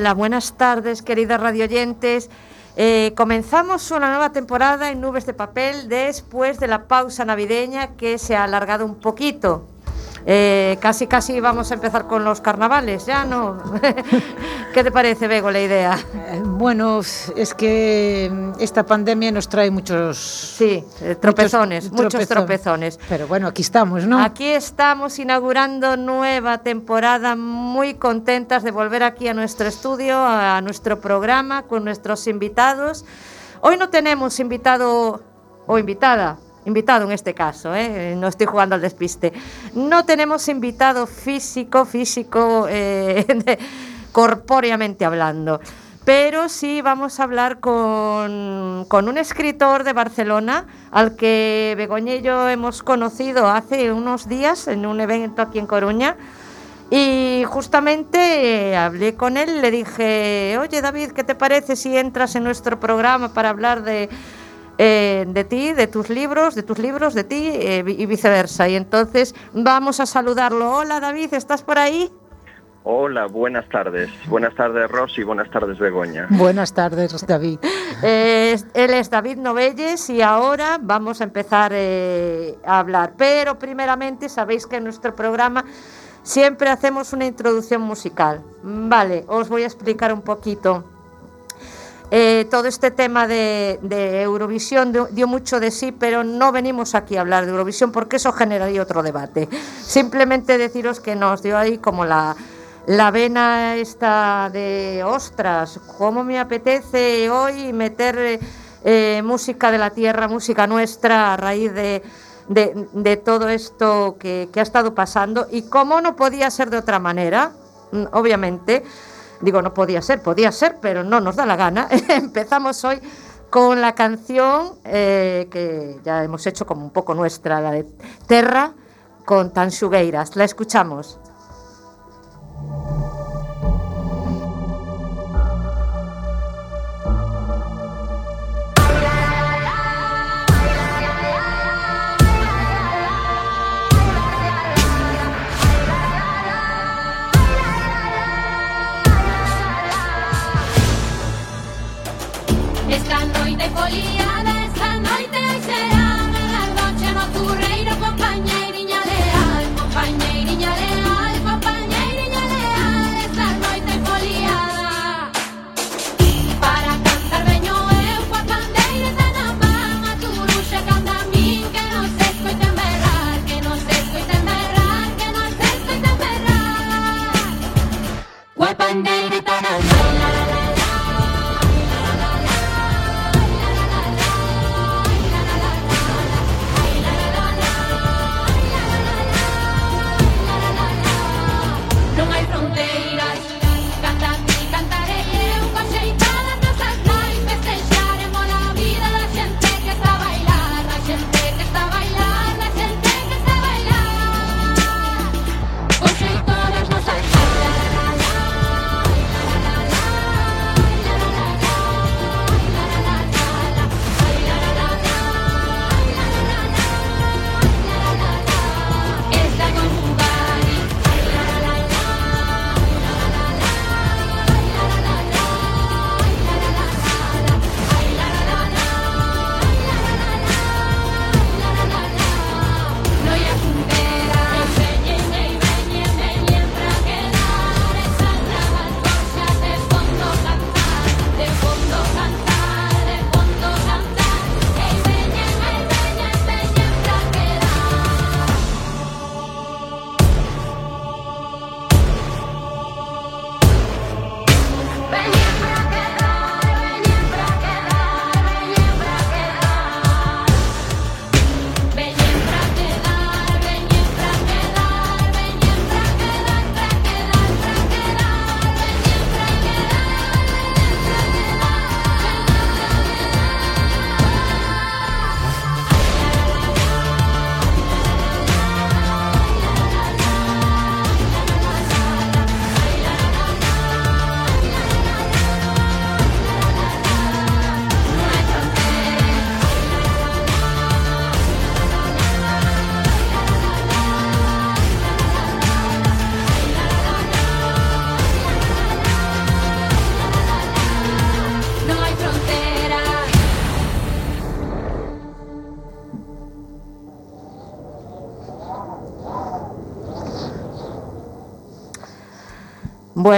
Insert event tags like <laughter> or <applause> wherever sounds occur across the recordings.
Buenas tardes, queridos radioyentes. Eh, comenzamos una nueva temporada en Nubes de Papel después de la pausa navideña que se ha alargado un poquito. Eh, casi, casi vamos a empezar con los carnavales, ¿ya no? <laughs> ¿Qué te parece, Bego, la idea? Eh, bueno, es que esta pandemia nos trae muchos... Sí, eh, tropezones, muchos, muchos tropezones. Pero bueno, aquí estamos, ¿no? Aquí estamos inaugurando nueva temporada, muy contentas de volver aquí a nuestro estudio, a nuestro programa, con nuestros invitados. Hoy no tenemos invitado o invitada, invitado en este caso, ¿eh? no estoy jugando al despiste. No tenemos invitado físico, físico, eh, <laughs> corpóreamente hablando, pero sí vamos a hablar con, con, un escritor de Barcelona al que Begoña y yo hemos conocido hace unos días en un evento aquí en Coruña. Y justamente eh, hablé con él, le dije, oye David, ¿qué te parece si entras en nuestro programa para hablar de, eh, de ti, de tus libros, de tus libros, de ti eh, y viceversa. Y entonces vamos a saludarlo. Hola David, ¿estás por ahí? Hola, buenas tardes. Buenas tardes, Rosy. Buenas tardes, Begoña. Buenas tardes, David. Eh, él es David Novelles y ahora vamos a empezar eh, a hablar. Pero primeramente sabéis que en nuestro programa siempre hacemos una introducción musical. Vale, os voy a explicar un poquito. Eh, todo este tema de, Eurovisión dio, mucho de sí, pero no venimos aquí a hablar de Eurovisión porque eso generaría otro debate. Simplemente deciros que nos dio ahí como la, la vena esta de ostras, cómo me apetece hoy meter eh, música de la tierra, música nuestra a raíz de, de, todo esto que, que ha estado pasando y cómo no podía ser de otra manera, mm, obviamente. Digo, no podía ser, podía ser, pero no nos da la gana. <laughs> Empezamos hoy con la canción eh, que ya hemos hecho como un poco nuestra, la de Terra, con Tanxugueiras. La escuchamos.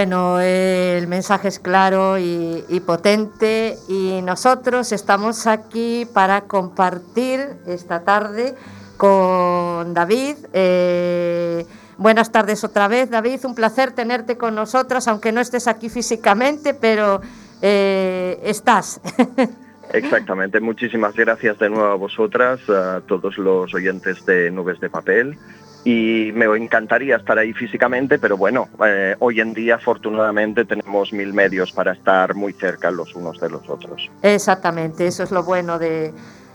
Bueno, el mensaje es claro y, y potente y nosotros estamos aquí para compartir esta tarde con David. eh, buenas tardes otra vez, David. Un placer tenerte con nosotros, aunque no estés aquí físicamente, pero eh, estás. <laughs> Exactamente, muchísimas gracias de nuevo a vosotras, a todos los oyentes de Nubes de Papel. Y me encantaría estar ahí físicamente, pero bueno, eh, hoy en día afortunadamente tenemos mil medios para estar muy cerca los unos de los otros. Exactamente, eso es lo bueno de,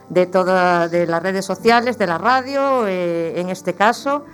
de todas de las redes sociales, de la radio, eh, en este caso,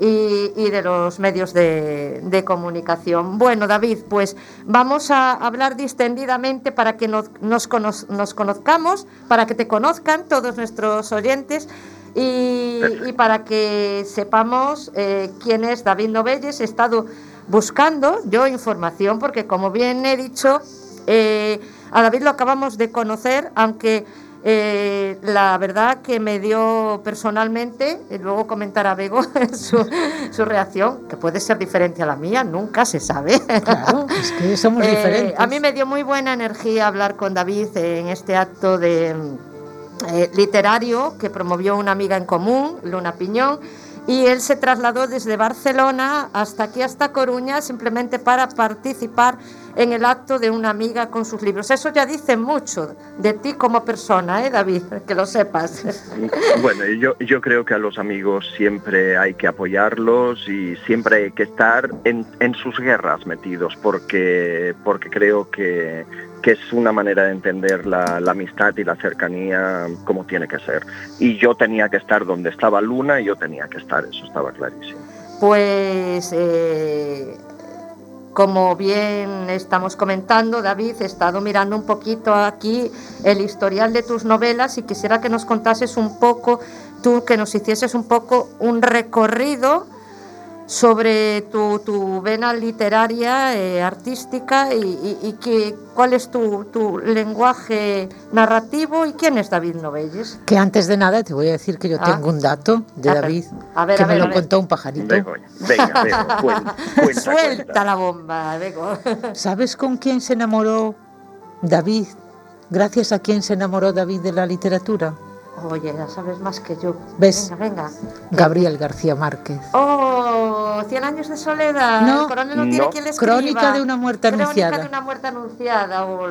y, de los medios de, comunicación. Bueno, David, pues vamos a hablar distendidamente para que nos, nos, cono- nos conozcamos, para que te conozcan todos nuestros oyentes. Y, y para que sepamos eh, quién es David Novelles, he estado buscando yo información, porque como bien he dicho, eh, a David lo acabamos de conocer, aunque eh, la verdad que me dio personalmente, y luego comentará Bego <laughs> su, su reacción, que puede ser diferente a la mía, nunca se sabe. Claro, es que somos <laughs> Eh, diferentes. A mí me dio muy buena energía hablar con David en este acto de eh, literario que promovió una amiga en común, Luna Piñón, y él se trasladó desde Barcelona hasta aquí, hasta Coruña, simplemente para participar en el acto de una amiga con sus libros. Eso ya dice mucho de ti como persona, ¿eh, David? <laughs> Que lo sepas. Bueno, yo, yo creo que a los amigos siempre hay que apoyarlos y siempre hay que estar en, en sus guerras metidos porque, porque creo que, que es una manera de entender la, amistad y la cercanía como tiene que ser. Y yo tenía que estar donde estaba Luna y yo tenía que estar, eso estaba clarísimo. Pues, eh, como bien estamos comentando, David, he estado mirando un poquito aquí el historial de tus novelas y quisiera que nos contases un poco, tú que nos hicieses un poco un recorrido sobre tu, tu vena literaria, eh, artística y, y- y que, cuál es tu, tu lenguaje narrativo y quién es David Novelles. Que antes de nada te voy a decir que yo Ah. tengo un dato de Ah, David a ver, que a me ver, lo a ver. contó un pajarito. Begoña, venga, venga, cuenta, <laughs> cuenta, Suelta cuenta. la bomba, Bego. ¿Sabes con quién se enamoró David? Gracias a quién se enamoró David de la literatura. Oye, ya sabes más que yo. ¿Ves? Venga, venga. Gabriel García Márquez. Oh, Cien años de soledad. No. el coronel no, tiene No. quien le escriba. Crónica de una muerte Crónica anunciada. de una muerte anunciada. o-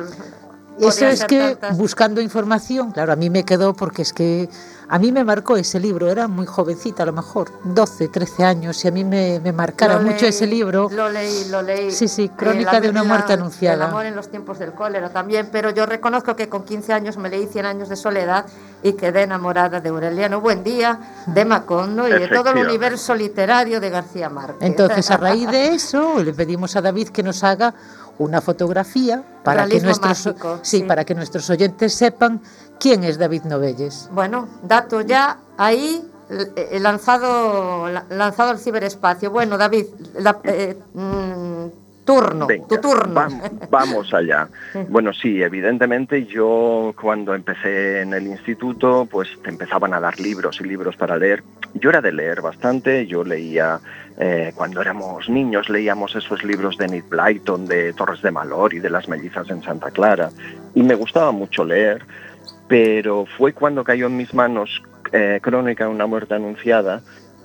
Eso es que tantas. buscando información, claro, a mí me quedó porque es que a mí me marcó ese libro, era muy jovencita a lo mejor, 12, 13 años, y a mí me, me marcara mucho ese libro. Lo leí, lo leí. Sí, sí, Eh, Crónica la- de una la- muerte anunciada. El amor en los tiempos del cólera también, pero yo reconozco que con 15 años me leí 100 años de soledad y quedé enamorada de Aureliano Buendía, de Macondo y de todo el universo literario de García Márquez. Entonces, a raíz de <laughs> eso, le pedimos a David que nos haga una fotografía para que nuestros mágico, sí, sí. para que nuestros oyentes sepan quién es David Novelles. Bueno, dato ya ahí eh, lanzado la- lanzado al ciberespacio. Bueno, David, la- eh, mm, turno, Venga, tu turno. vam- vamos allá. <laughs> Bueno, sí, evidentemente yo cuando empecé en el instituto, pues te empezaban a dar libros y libros para leer. Yo era de leer bastante, yo leía, eh, cuando éramos niños, leíamos esos libros de Nick Blyton, de Torres de Malor y de las mellizas en Santa Clara, y me gustaba mucho leer, pero fue cuando cayó en mis manos eh, Crónica de una muerte anunciada,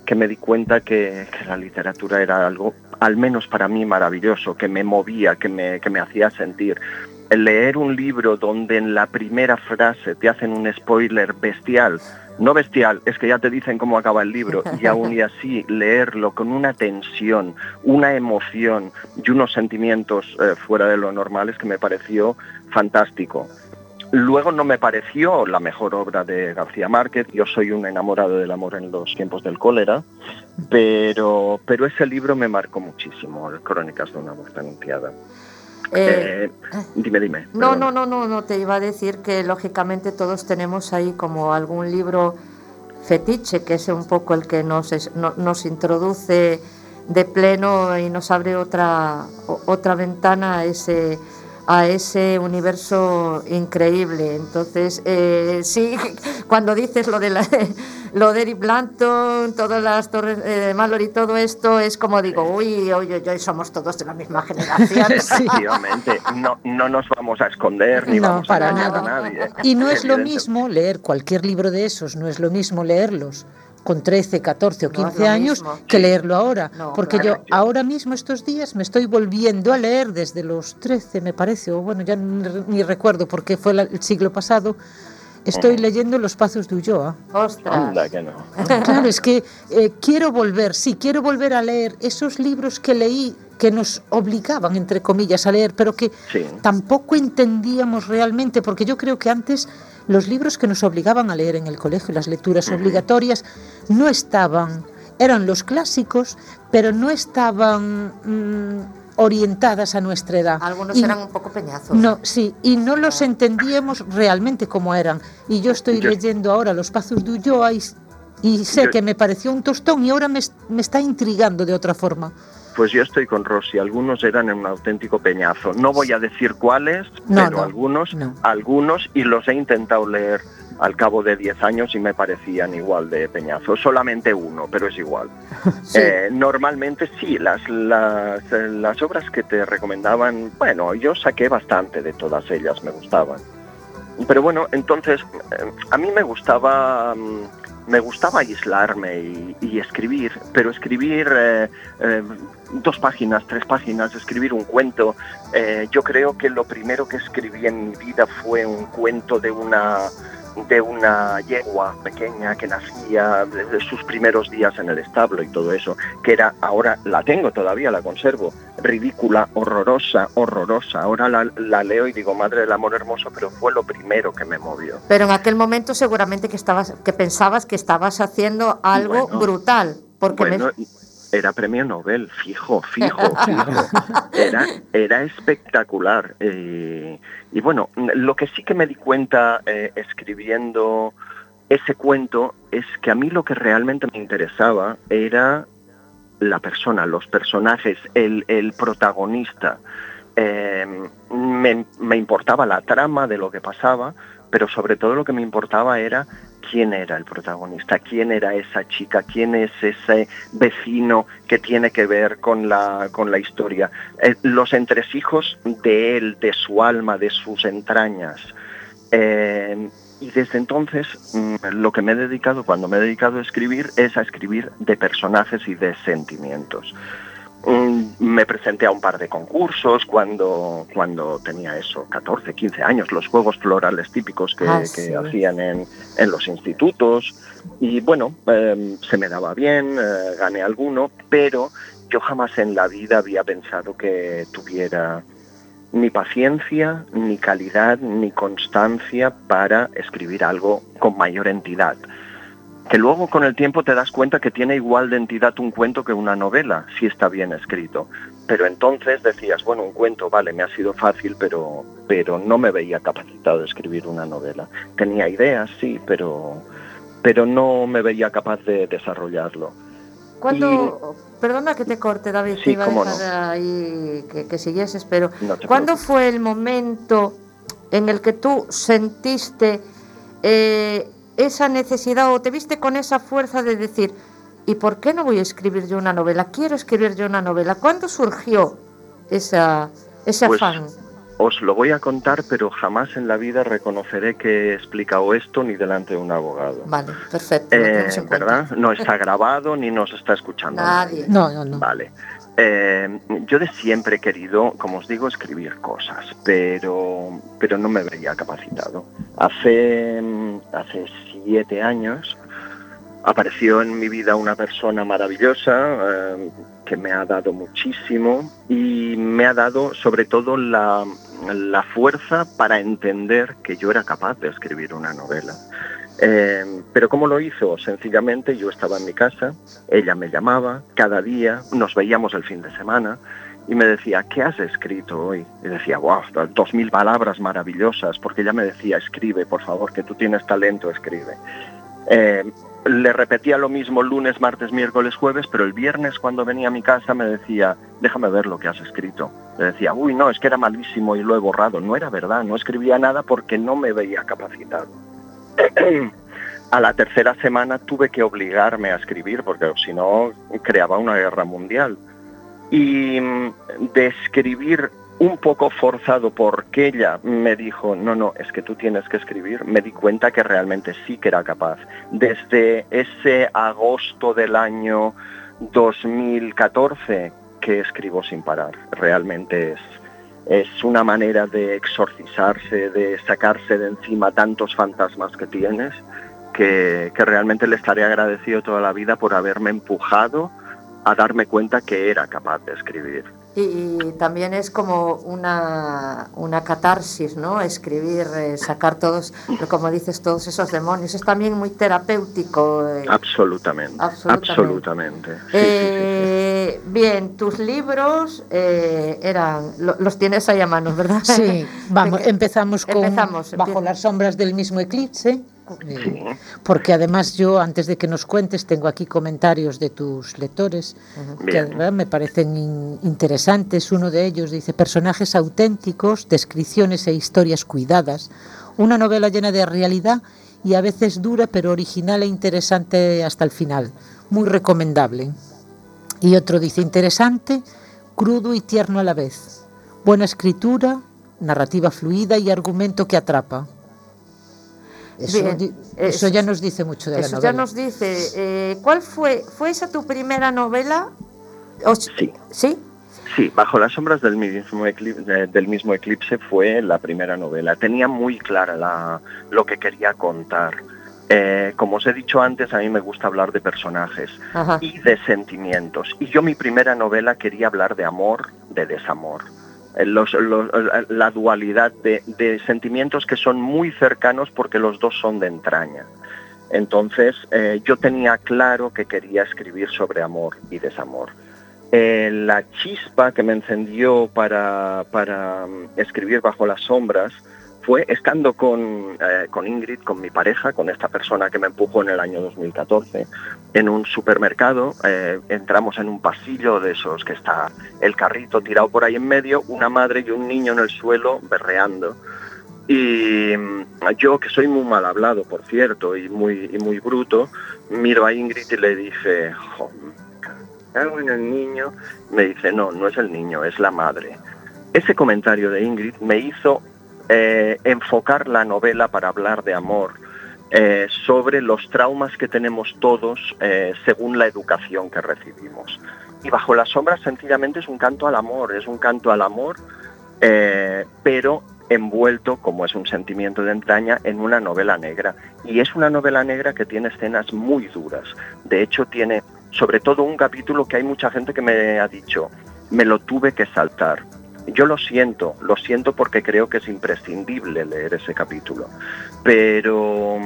que me di cuenta que, que la literatura era algo, al menos para mí, maravilloso, que me movía, que me, que me hacía sentir. El leer un libro donde en la primera frase te hacen un spoiler bestial, no bestial, es que ya te dicen cómo acaba el libro, y <laughs> aún y así leerlo con una tensión, una emoción y unos sentimientos eh, fuera de lo normal es que me pareció fantástico. Luego no me pareció la mejor obra de García Márquez, yo soy un enamorado del amor en los tiempos del cólera, pero, pero ese libro me marcó muchísimo, Crónicas de una muerte anunciada. Eh, Eh, dime, dime. no, no, no, no, no, te iba a decir que lógicamente todos tenemos ahí como algún libro fetiche, que es un poco el que nos, es- no- nos introduce de pleno y nos abre otra, otra ventana a ese, a ese universo increíble. Entonces, eh, sí, <laughs> cuando dices lo de, la- <laughs> lo de Eric Blanton, todas las torres eh, de Mallory, todo esto es como digo, uy, uy, uy, uy, somos todos de la misma generación. <laughs> Efectivamente, no, no nos vamos a esconder ni No, vamos para a engañar nada. a nadie. Y no es lo mismo leer cualquier libro de esos, no es lo mismo leerlos con 13, 14 o No es 15 lo años mismo. que leerlo ahora. No, porque claro. yo ahora mismo estos días me estoy volviendo a leer desde los 13, me parece, o bueno, ya ni, ni recuerdo porque fue la- el siglo pasado. Estoy leyendo Los Pazos de Ulloa. Ostras. Anda que no. <laughs> Claro, es que eh, quiero volver, sí, quiero volver a leer esos libros que leí que nos obligaban, entre comillas, a leer, pero que Sí. tampoco entendíamos realmente, porque yo creo que antes los libros que nos obligaban a leer en el colegio, las lecturas obligatorias, no estaban, eran los clásicos, pero no estaban mm, orientadas a nuestra edad. Algunos Y- eran un poco peñazos. no, sí, y no los entendíamos realmente como eran. Y yo estoy Yo- leyendo ahora Los Pazos de Ulloa y, y sé Yo- que me pareció un tostón y ahora me está intrigando de otra forma. Pues yo estoy con Rosy, algunos eran un auténtico peñazo. No voy a decir cuáles, No, pero no, algunos, no. algunos, y los he intentado leer al cabo de 10 años y me parecían igual de peñazo. Solamente uno, pero es igual. <laughs> Sí. Eh, normalmente sí, las, las, las obras que te recomendaban, bueno, yo saqué bastante de todas ellas, me gustaban. Pero bueno, entonces eh, a mí me gustaba mm, me gustaba aislarme y, escribir, pero escribir eh, eh, dos páginas, tres páginas, escribir un cuento. Eh, yo creo que lo primero que escribí en mi vida fue un cuento de una de una yegua pequeña que nacía desde sus primeros días en el establo y todo eso, que era, ahora la tengo todavía, la conservo, ridícula, horrorosa, horrorosa. Ahora la, la leo y digo, madre del amor hermoso, pero fue lo primero que me movió. Pero en aquel momento seguramente que estabas, que pensabas que estabas haciendo algo Bueno. brutal. Porque me- era premio Nobel, fijo, fijo, <laughs> fijo. Era, era espectacular. eh, y bueno, lo que sí que me di cuenta eh, escribiendo ese cuento es que a mí lo que realmente me interesaba era la persona, los personajes, el, el protagonista. Eh, me, me importaba la trama de lo que pasaba, pero sobre todo lo que me importaba era quién era el protagonista, quién era esa chica, quién es ese vecino que tiene que ver con la, con la historia, Eh, los entresijos de él, de su alma, de sus entrañas. Eh, y desde entonces mm, lo que me he dedicado, cuando me he dedicado a escribir, es a escribir de personajes y de sentimientos. Mm, Me presenté a un par de concursos cuando, cuando tenía eso, 14, 15 años, los juegos florales típicos que, Ah, que hacían en, en los institutos. Y bueno, eh, se me daba bien, eh, gané alguno, pero yo jamás en la vida había pensado que tuviera ni paciencia, ni calidad, ni constancia para escribir algo con mayor entidad. Que luego con el tiempo te das cuenta que tiene igual de entidad un cuento que una novela, si está bien escrito. Pero entonces decías, bueno, un cuento, vale, me ha sido fácil, pero, pero no me veía capacitado de escribir una novela. Tenía ideas, sí, pero, pero no me veía capaz de desarrollarlo. ¿Cuándo, perdona que te corte, David, Sí, te iba a cómo dejar ahí que, que siguieses, pero No ¿cuándo preocupes. fue el momento en el que tú sentiste eh, esa necesidad o te viste con esa fuerza de decir, ¿y por qué no voy a escribir yo una novela? Quiero escribir yo una novela. ¿Cuándo surgió esa, ese Pues, afán? Os lo voy a contar, pero jamás en la vida reconoceré que he explicado esto ni delante de un abogado. Vale, perfecto. Eh. ¿Verdad? No está grabado ni nos está escuchando. Nadie. No, no, no. Vale. Eh, yo de siempre he querido, como os digo, escribir cosas, pero, pero no me veía capacitado. Hace, mm, hace siete años apareció en mi vida una persona maravillosa eh, que me ha dado muchísimo y me ha dado sobre todo la, la fuerza para entender que yo era capaz de escribir una novela. Eh, pero ¿cómo lo hizo? Sencillamente yo estaba en mi casa, ella me llamaba cada día, nos veíamos el fin de semana y me decía, ¿qué has escrito hoy? Y decía, wow, dos mil palabras maravillosas, porque ella me decía, escribe, por favor, que tú tienes talento, escribe. Eh, le repetía lo mismo lunes, martes, miércoles, jueves, pero el viernes cuando venía a mi casa me decía, déjame ver lo que has escrito. Le decía, uy, no, es que era malísimo y lo he borrado. No era verdad, no escribía nada porque no me veía capacitado. <clears throat> a la tercera semana tuve que obligarme a escribir porque si no creaba una guerra mundial. Y mm, de escribir un poco forzado porque ella me dijo, no, no, es que tú tienes que escribir, me di cuenta que realmente sí que era capaz. Desde ese agosto del año 2014 que escribo sin parar, realmente es, es una manera de exorcizarse, de sacarse de encima tantos fantasmas que tienes, que, que realmente le estaré agradecido toda la vida por haberme empujado a darme cuenta que era capaz de escribir. Y, y también es como una, una catarsis, ¿no? Escribir, eh, sacar todos, como dices, todos esos demonios. Es también muy terapéutico. eh. Absolutamente, Absolutamente. absolutamente. Sí, sí, sí, sí. Eh, Bien, tus libros eh, eran, lo- los tienes ahí a mano, ¿verdad? Sí, vamos, <laughs> empezamos con Empezamos, Bajo empieza. las sombras del mismo eclipse. Eh, Porque además yo, antes de que nos cuentes, tengo aquí comentarios de tus lectores que Bien. de verdad me parecen in- interesantes. Uno de ellos dice, personajes auténticos, descripciones e historias cuidadas. Una novela llena de realidad y a veces dura, pero original e interesante hasta el final. Muy recomendable. Y otro dice, interesante, crudo y tierno a la vez. Buena escritura, narrativa fluida y argumento que atrapa. Eso, Bien, di- eso- eso ya nos dice mucho de la Eso novela. ya nos dice, eh, ¿cuál fue, fue esa tu primera novela? O Sí. ¿Sí? Sí, Bajo las sombras del mismo, eclipse, del mismo eclipse fue la primera novela. Tenía muy clara la- lo que quería contar. Eh, como os he dicho antes, a mí me gusta hablar de personajes Ajá. y de sentimientos. Y yo mi primera novela quería hablar de amor, de desamor. Eh, los- la dualidad de, sentimientos que son muy cercanos porque los dos son de entraña. Entonces eh, yo tenía claro que quería escribir sobre amor y desamor. Eh, la chispa que me encendió para, para mm, escribir bajo las sombras fue estando con, eh, con Ingrid, con mi pareja, con esta persona que me empujó en el año 2014, en un supermercado. eh, entramos en un pasillo de esos que está el carrito tirado por ahí en medio, una madre y un niño en el suelo berreando. Y mm, yo, que soy muy mal hablado, por cierto, y muy, y muy bruto, miro a Ingrid y le dije, "Jo, cago en el niño. Me dice, no, no es el niño, es la madre. Ese comentario de Ingrid me hizo eh, enfocar la novela para hablar de amor, eh, sobre los traumas que tenemos todos eh, según la educación que recibimos. Y bajo las sombras sencillamente es un canto al amor, es un canto al amor, pero envuelto, como es un sentimiento de entraña, en una novela negra. Y es una novela negra que tiene escenas muy duras. De hecho, tiene sobre todo un capítulo que hay mucha gente que me ha dicho, me lo tuve que saltar. Yo lo siento, lo siento porque creo que es imprescindible leer ese capítulo. Pero,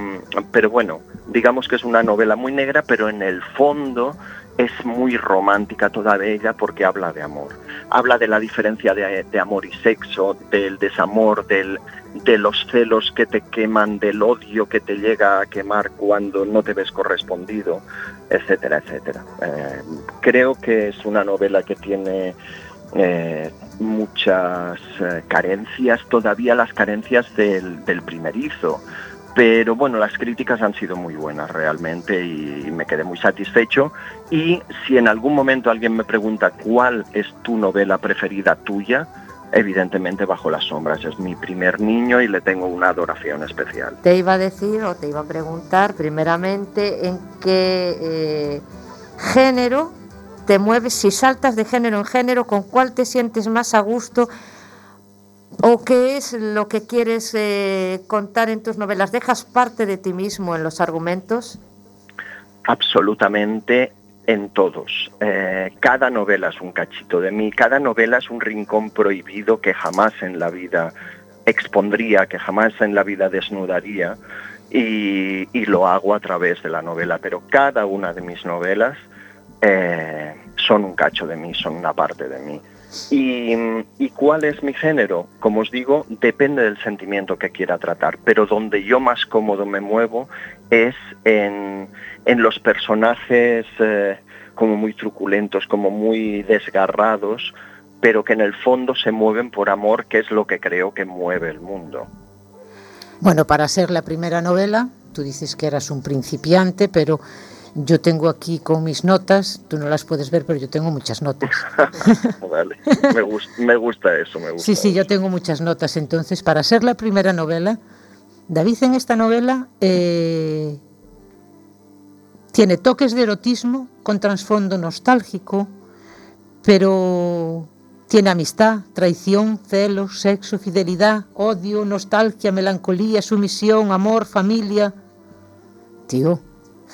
pero bueno, digamos que es una novela muy negra, pero en el fondo es muy romántica toda ella porque habla de amor. Habla de la diferencia de, amor y sexo, del desamor, del, de los celos que te queman, del odio que te llega a quemar cuando no te ves correspondido, etcétera, etcétera. Eh, creo que es una novela que tiene eh, muchas eh, carencias, todavía las carencias del, del primerizo. Pero bueno, las críticas han sido muy buenas realmente y me quedé muy satisfecho. Y si en algún momento alguien me pregunta cuál es tu novela preferida tuya, evidentemente Bajo las Sombras es mi primer niño y le tengo una adoración especial. Te iba a decir o te iba a preguntar primeramente en qué eh, género te mueves, si saltas de género en género, con cuál te sientes más a gusto o qué es lo que quieres eh, contar en tus novelas. ¿Dejas parte de ti mismo en los argumentos? Absolutamente en todos. Eh, cada novela es un cachito de mí, cada novela es un rincón prohibido que jamás en la vida expondría, que jamás en la vida desnudaría y, y lo hago a través de la novela. Pero cada una de mis novelas eh, son un cacho de mí, son una parte de mí. Y, ¿Y cuál es mi género? Como os digo, depende del sentimiento que quiera tratar, pero donde yo más cómodo me muevo es en, en los personajes eh, como muy truculentos, como muy desgarrados, pero que en el fondo se mueven por amor, que es lo que creo que mueve el mundo. Bueno, para ser la primera novela, tú dices que eras un principiante, pero yo tengo aquí con mis notas, tú no las puedes ver, pero yo tengo muchas notas. <laughs> vale, me, gus- me gusta eso, me gusta. Sí, sí, yo tengo muchas notas. Entonces, para ser la primera novela, David en esta novela eh, tiene toques de erotismo con trasfondo nostálgico, pero tiene amistad, traición, celos, sexo, fidelidad, odio, nostalgia, melancolía, sumisión, amor, familia. Tío,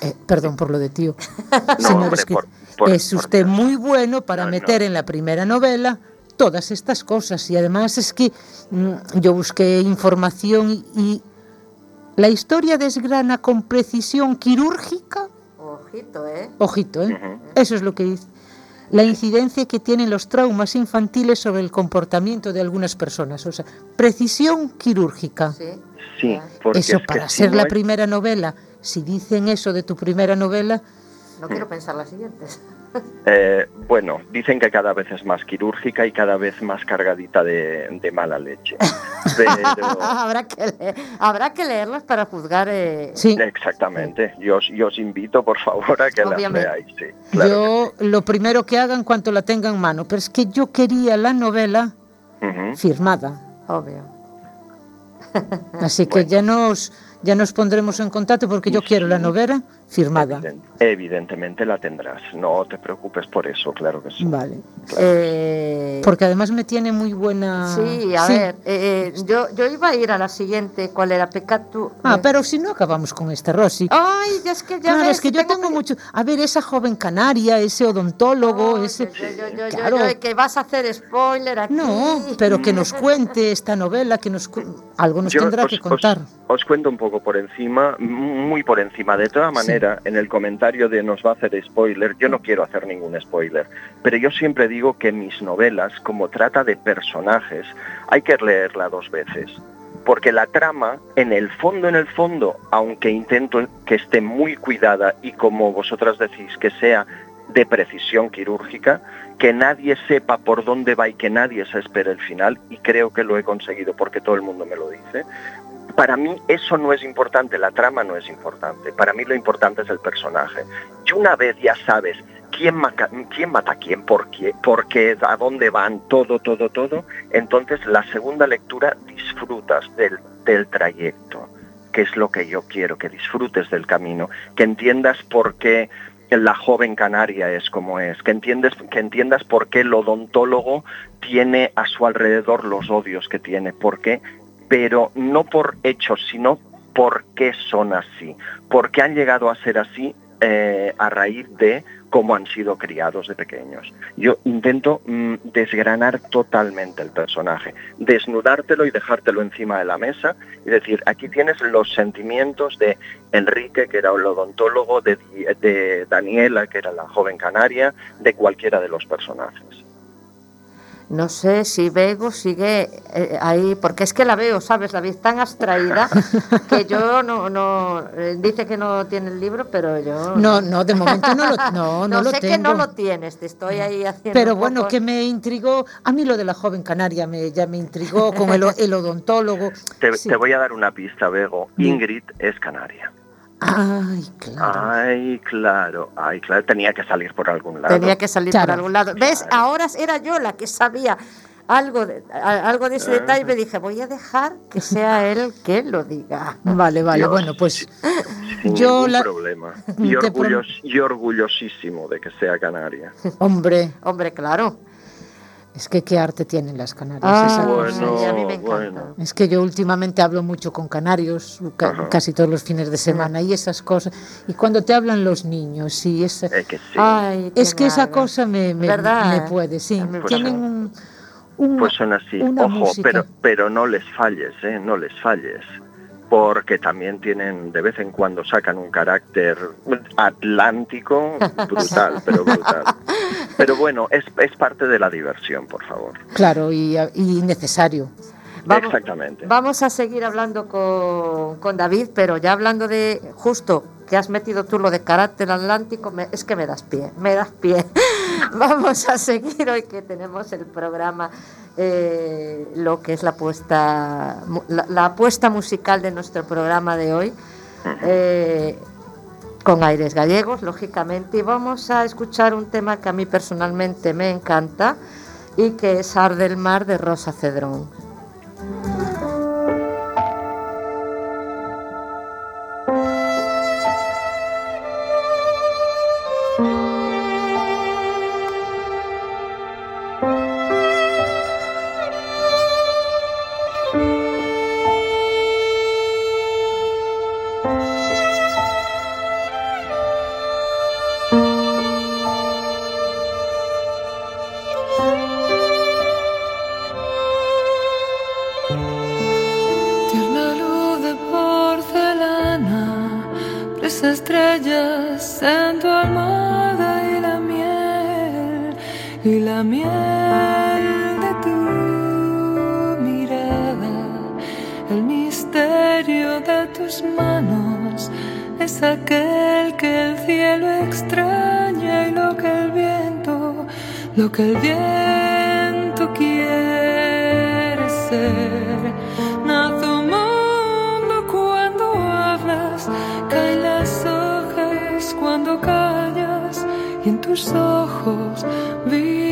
eh, perdón por lo de tío. No, Señor hombre, escri- por- por- es usted muy bueno para No, no. meter en la primera novela todas estas cosas y además es que mm, yo busqué información y, y la historia desgrana con precisión quirúrgica, Ojito, ¿eh? ojito, ¿eh? Eso es lo que dice, la incidencia que tienen los traumas infantiles sobre el comportamiento de algunas personas, o sea, precisión quirúrgica. Sí. Sí, porque Eso es que para si ser no la hay- primera novela, si dicen eso de tu primera novela, No quiero pensar las siguientes. <laughs> Eh, bueno, dicen que cada vez es más quirúrgica y cada vez más cargadita de, de mala leche. <laughs> Pero, <laughs> habrá, que leer- habrá que leerlas para juzgar. eh, sí. exactamente, yo, os- yo os invito por favor a que Obviamente. las leáis. Sí, claro yo lo primero que haga en cuanto la tenga en mano, pero es que yo quería la novela sí. Firmada. Obvio. Así que ya nos ya nos pondremos en contacto porque yo quiero la novela firmada. Eviden- Evidentemente la tendrás, no te preocupes por eso, claro que sí. Vale. Eh, Porque además me tiene muy buena. sí, a ver, eh, eh, yo, yo iba a ir a la siguiente. ¿Cuál era? Pecatu. Ah, pero si no acabamos con esta Rosy. Ay, ya es que ya Claro, ves, es que yo tengo mucho. A ver, esa joven canaria, ese odontólogo, Ay, ese. yo- yo- yo- claro. yo- que vas a hacer spoiler aquí. No, pero que nos cuente esta novela, que nos cu- algo nos Yo tendrá os- que contar. Os, os cuento un poco por encima, muy por encima. De toda en el comentario de nos va a hacer spoiler, yo no quiero hacer ningún spoiler, pero yo siempre digo que mis novelas, como trata de personajes, hay que leerla dos veces. Porque la trama, en el fondo, en el fondo, aunque intento que esté muy cuidada y como vosotras decís, que sea de precisión quirúrgica, que nadie sepa por dónde va y que nadie se espere el final, y creo que lo he conseguido porque todo el mundo me lo dice. Para mí eso no es importante, la trama no es importante, para mí lo importante es el personaje. Y una vez ya sabes quién mata, quién a quién, por qué, por qué, a dónde van, todo, todo, todo, entonces la segunda lectura disfrutas del, trayecto, que es lo que yo quiero, que disfrutes del camino, que entiendas por qué la joven canaria es como es, que que entiendas por qué el odontólogo tiene a su alrededor los odios que tiene, por qué, pero no por hechos, sino por qué son así, por qué han llegado a ser así eh, a raíz de cómo han sido criados de pequeños. Yo intento mm, desgranar totalmente el personaje, desnudártelo y dejártelo encima de la mesa y decir, aquí tienes los sentimientos de Enrique, que era el odontólogo, de, de Daniela, que era la joven canaria, de cualquiera de los personajes. No sé si Bego sigue eh, ahí, porque es que la veo, ¿sabes? La vi tan abstraída que yo no, no, eh, dice que no tiene el libro, pero yo... No, no, de momento no lo, <laughs> no, no lo sé tengo. que no lo tienes, te estoy ahí haciendo... Pero bueno, poco- que me intrigó, a mí lo de la joven canaria me, ya me intrigó con el, <laughs> o- el odontólogo. Te, Sí. te voy a dar una pista, Bego. Ingrid es canaria. Ay, claro. Ay, claro, ay, claro, tenía que salir por algún lado. Tenía que salir Claro. por algún lado. ¿Ves? Claro. Ahora era yo la que sabía algo de, algo de ese Ah. detalle. Me dije, voy a dejar que sea él que lo diga. Vale, vale, Dios. bueno, pues <laughs> Sin yo ningún la- problema. <laughs> Orgullos- y orgullosísimo de que sea canaria. hombre, Hombre, claro. Es que qué arte tienen las canarias. Ah, esa Bueno, cosa. sí, a mí me encanta. bueno. Es que yo últimamente hablo mucho con canarios, ca- Ajá. casi todos los fines de semana, y esas cosas. Y cuando te hablan los niños, y esa, Es que sí. Ay, es que esa cosa me, me, ¿Verdad? me puede, sí. Pues Tienen son- un, un- Pues son así. una Ojo, música. pero, pero no les falles, ¿eh? No les falles. Porque también tienen, de vez en cuando sacan un carácter atlántico brutal, <laughs> pero brutal. Pero bueno, es, es parte de la diversión, por favor. Claro, y, y necesario. Vamos- Exactamente. Vamos a seguir hablando con, con David, pero ya hablando de justo que has metido tú lo de carácter atlántico, me- es que me das pie, me das pie. <laughs> Vamos a seguir hoy que tenemos el programa, eh, lo que es la apuesta, la apuesta musical de nuestro programa de hoy. eh, con aires gallegos, lógicamente, y vamos a escuchar un tema que a mí personalmente me encanta y que es Ar del Mar de Rosa Cedrón. Música estrellas en y la miel, y la miel de tu mirada, el misterio de tus manos es aquel que el cielo extraña y lo que el viento, lo que el viento quiere ser. Tus ojos vive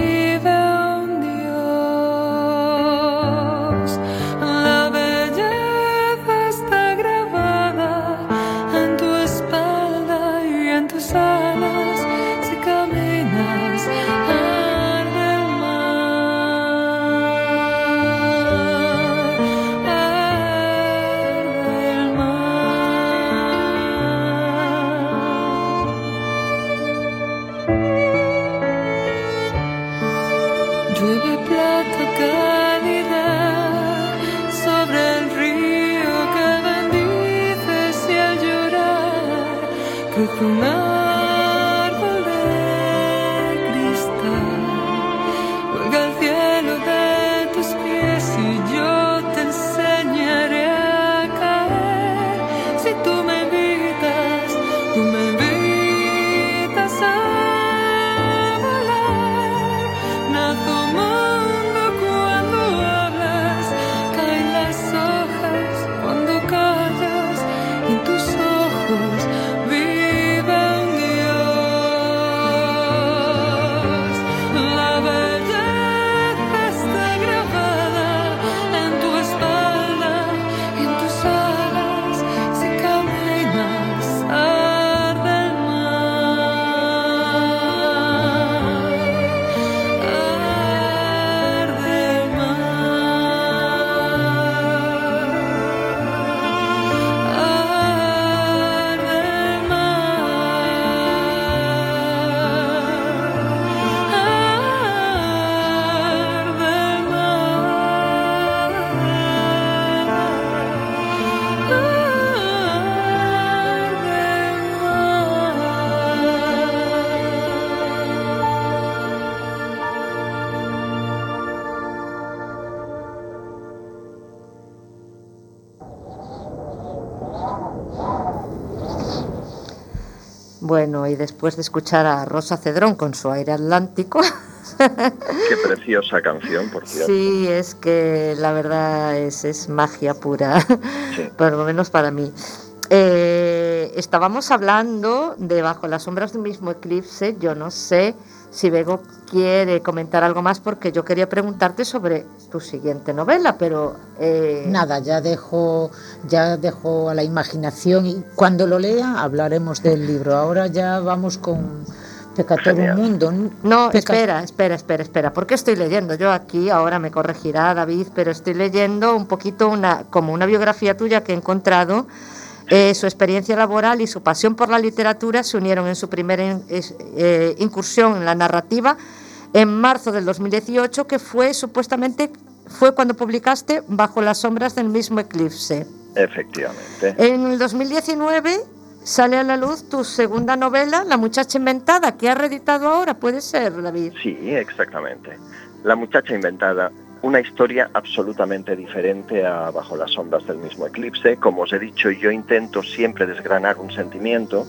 y después de escuchar a Rosa Cedrón con su aire atlántico, Qué preciosa canción, por cierto. sí, es que la verdad es, es magia pura, Sí. por lo menos para mí. Eh, estábamos hablando de Bajo las sombras de un mismo eclipse, yo no sé si Bego quiere comentar algo más porque yo quería preguntarte sobre tu siguiente novela, pero... eh, Nada, ya dejo, ya dejo a la imaginación y cuando lo lea hablaremos del libro. Ahora ya vamos con Pecatorum Genial. Mundo. No, Peca- espera, espera, espera, espera. ¿Por qué estoy leyendo? Yo aquí, ahora me corregirá David, pero estoy leyendo un poquito una, como una biografía tuya que he encontrado. Eh, su experiencia laboral y su pasión por la literatura se unieron en su primera in- eh, incursión en la narrativa en marzo del 2018, que fue supuestamente fue cuando publicaste Bajo las sombras del mismo eclipse. Efectivamente. En el 2019 sale a la luz tu segunda novela, La muchacha inventada, que has reeditado ahora, puede ser, David. Sí, exactamente. La muchacha inventada, una historia absolutamente diferente a Bajo las sombras del mismo eclipse. Como os he dicho, yo intento siempre desgranar un sentimiento.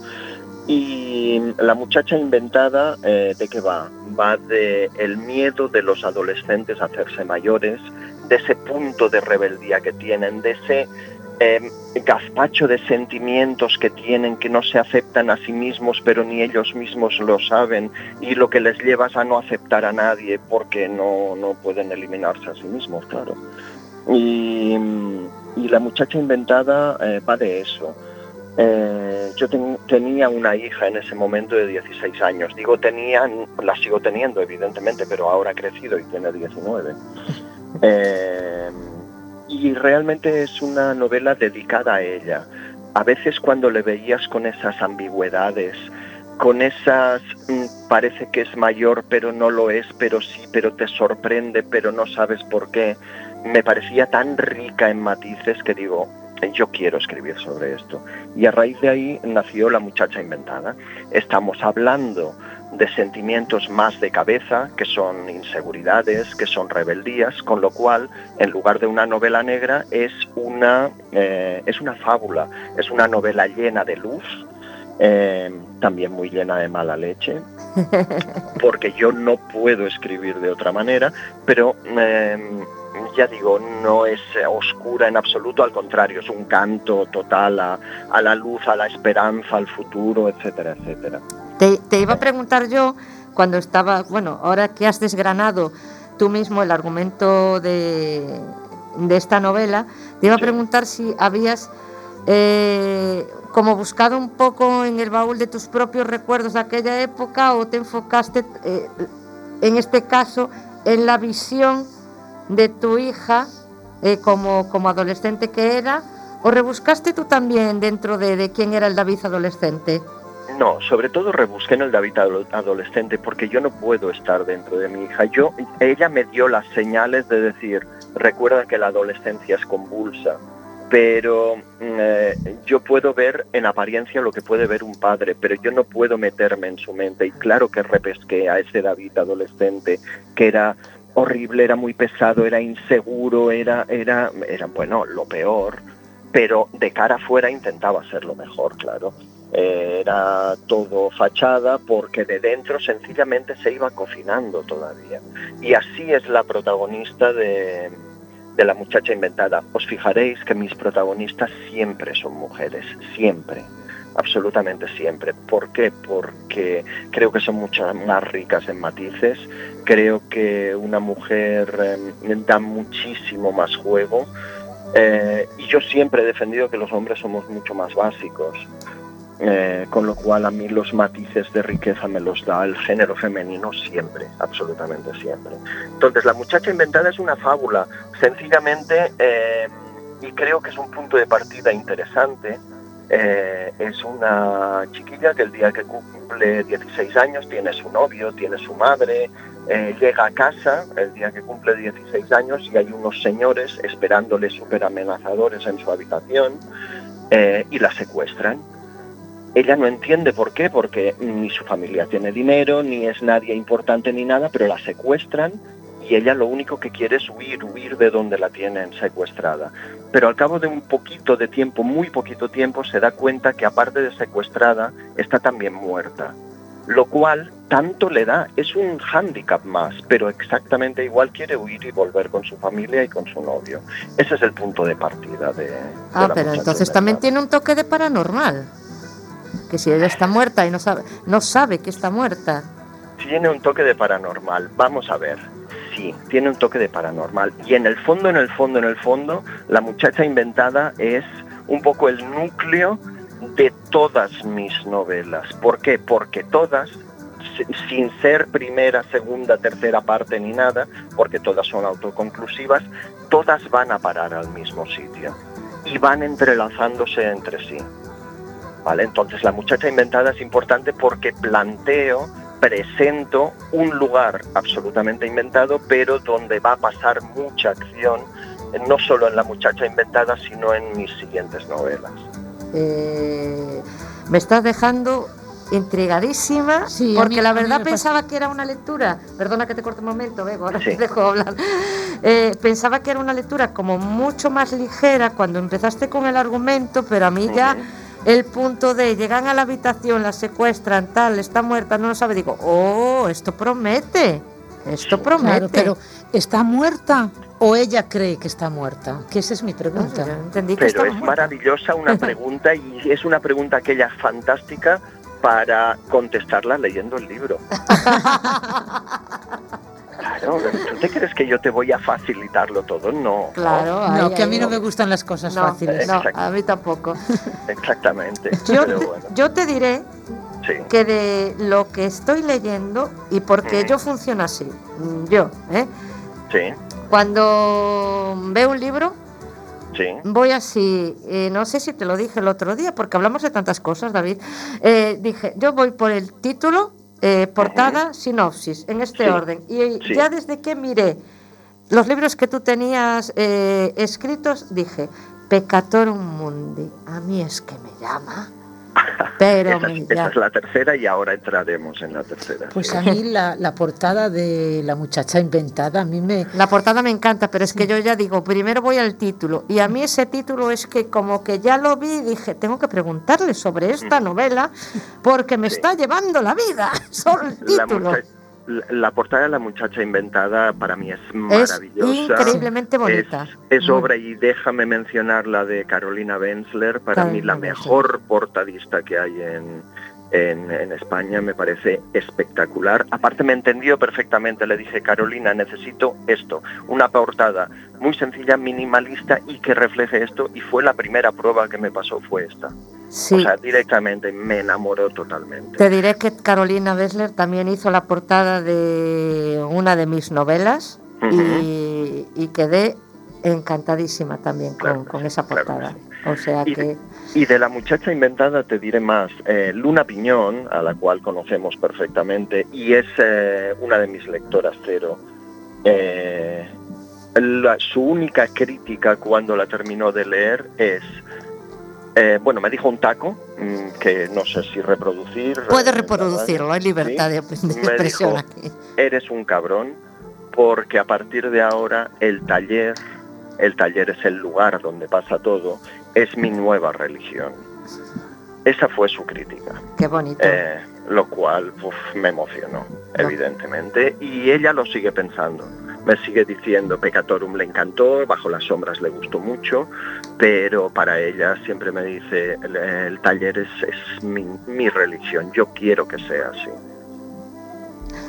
Y la muchacha inventada, eh, ¿de qué va? Va de el miedo de los adolescentes a hacerse mayores, de ese punto de rebeldía que tienen, de ese eh, gazpacho de sentimientos que tienen, que no se aceptan a sí mismos, pero ni ellos mismos lo saben, y lo que les lleva es a no aceptar a nadie porque no, no pueden eliminarse a sí mismos, claro. Y, y la muchacha inventada eh, va de eso. Eh, yo ten- tenía una hija en ese momento de 16 años. Digo tenía, la sigo teniendo evidentemente, pero ahora ha crecido y tiene 19. <laughs> Eh, y realmente es una novela dedicada a ella. A veces cuando le veías con esas ambigüedades, con esas mm, parece que es mayor pero no lo es, pero sí, pero te sorprende, pero no sabes por qué, me parecía tan rica en matices que digo, yo quiero escribir sobre esto. Y a raíz de ahí nació La muchacha inventada. Estamos hablando de sentimientos más de cabeza, que son inseguridades, que son rebeldías, con lo cual, en lugar de una novela negra, es una, eh, es una fábula, es una novela llena de luz, eh, también muy llena de mala leche, <laughs> porque yo no puedo escribir de otra manera, pero eh, ya digo, no es oscura en absoluto, al contrario, es un canto total a, a la luz, a la esperanza, al futuro, etcétera, etcétera. Te, te iba a preguntar yo, cuando estaba, bueno, ahora que has desgranado tú mismo el argumento de, de esta novela, te iba a preguntar si habías eh, como buscado un poco en el baúl de tus propios recuerdos de aquella época o te enfocaste eh, en este caso en la visión de tu hija eh, como, como adolescente que era o rebuscaste tú también dentro de, de quién era el David adolescente. No, sobre todo rebusqué en el David ado- adolescente porque yo no puedo estar dentro de mi hija. Yo, ella me dio las señales de decir, recuerda que la adolescencia es convulsa, pero mm, eh, yo puedo ver en apariencia lo que puede ver un padre, pero yo no puedo meterme en su mente. Y claro que repesqué a ese David adolescente que era horrible, era muy pesado, era inseguro, era, era, era bueno, lo peor, pero de cara afuera intentaba ser lo mejor, claro. Eh, era todo fachada porque de dentro sencillamente se iba cocinando todavía. Y así es la protagonista de, La muchacha inventada. Os fijaréis que mis protagonistas siempre son mujeres, siempre, absolutamente siempre. ¿Por qué? Porque creo que son mucho más ricas en matices, creo que una mujer eh, da muchísimo más juego. eh, y yo siempre he defendido que los hombres somos mucho más básicos. Eh, con lo cual a mí los matices de riqueza me los da el género femenino siempre, absolutamente siempre. Entonces, La muchacha inventada es una fábula, sencillamente, eh, y creo que es un punto de partida interesante. eh, es una chiquilla que el día que cumple 16 años tiene su novio, tiene su madre, eh, llega a casa el día que cumple 16 años y hay unos señores esperándole súper amenazadores en su habitación y la secuestran. Ella no entiende por qué, porque ni su familia tiene dinero, ni es nadie importante ni nada, pero la secuestran y ella lo único que quiere es huir, huir de donde la tienen secuestrada. Pero al cabo de un poquito de tiempo, muy poquito tiempo, se da cuenta que aparte de secuestrada, está también muerta. Lo cual tanto le da, es un hándicap más, pero exactamente igual quiere huir y volver con su familia y con su novio. Ese es el punto de partida de... de Ah, la pero entonces también tiene un toque de paranormal. Que si ella está muerta y no sabe, no sabe que está muerta. Tiene un toque de paranormal. Vamos a ver. Sí, tiene un toque de paranormal. Y en el fondo, en el fondo, en el fondo, la muchacha inventada es un poco el núcleo de todas mis novelas. ¿Por qué? Porque todas, si- sin ser primera, segunda, tercera parte ni nada, porque todas son autoconclusivas, todas van a parar al mismo sitio y van entrelazándose entre sí. ¿Vale? Entonces la muchacha inventada es importante porque planteo, presento un lugar absolutamente inventado, pero donde va a pasar mucha acción, eh, no solo en la muchacha inventada, sino en mis siguientes novelas. Eh, me estás dejando intrigadísima Sí, porque mí- la verdad pensaba que era una lectura perdona que te corte un momento Bego, ahora Sí. te dejo hablar Eh, pensaba que era una lectura como mucho más ligera cuando empezaste con el argumento pero a mí ya. El punto de llegan a la habitación la secuestran tal está muerta no lo sabe digo oh esto promete Esto promete. Claro, pero ¿está muerta o ella cree que está muerta? Que esa es mi pregunta. Entendí que Pero es muerta. maravillosa una <laughs> pregunta y es una pregunta aquella fantástica para contestarla leyendo el libro. <laughs> Claro, ¿tú te crees que yo te voy a facilitarlo todo? No. Claro, No, ahí, que a mí no me gustan las cosas No, fáciles. no, a mí tampoco. Exactamente. <laughs> Yo, Pero te- bueno, yo te diré sí. que de lo que estoy leyendo y porque Mm. yo funciono así, yo, ¿eh? Sí, cuando veo un libro sí. voy así, eh, no sé si te lo dije el otro día porque hablamos de tantas cosas, David. Eh, dije, yo voy por el título, eh, portada, sinopsis, en este Sí, orden. Y sí. ya desde que miré los libros que tú tenías eh, escritos, dije, Peccatorum Mundi, a mí es que me llama, pero Esa, me esa es la tercera y ahora entraremos en la tercera. Pues a mí la, la portada de La muchacha inventada, a mí me... La portada me encanta, pero es que yo ya digo, primero voy al título. Y a mí ese título es que como que ya lo vi y dije, tengo que preguntarle sobre esta novela porque me Sí. está llevando la vida. <laughs> Solo el título. La portada de La muchacha inventada para mí es maravillosa. increíblemente bonita. Es, es obra y déjame mencionar la de Carolina Benzler, para mí la Benzler. mejor portadista que hay en, en, en España, me parece espectacular. Aparte me entendió perfectamente, le dije, Carolina, necesito esto, una portada muy sencilla, minimalista y que refleje esto, y fue la primera prueba que me pasó, fue esta. Sí. O sea, directamente me enamoró totalmente. Te diré que Carolina Bessler también hizo la portada de una de mis novelas y, y quedé encantadísima también con, Claro que con sí, esa claro portada. sí. O sea Y que... de, y de la muchacha inventada te diré más. Eh, Luna Piñón, a la cual conocemos perfectamente, y es eh, una de mis lectoras cero. eh, la- su única crítica cuando la terminó de leer es, eh, bueno, me dijo un taco, mm, que no sé si reproducir. Puedes eh, reproducirlo, hay libertad de, Sí, <laughs> de me expresión aquí. eres un cabrón porque a partir de ahora el taller, el taller es el lugar donde pasa todo, es mi nueva religión. Esa fue su crítica, Qué bonito. eh, lo cual uf, me emocionó, evidentemente, y ella lo sigue pensando. Me sigue diciendo, Pecatorum le encantó, Bajo las sombras le gustó mucho, pero para ella siempre me dice, el, el taller es, es mi, mi religión, yo quiero que sea así.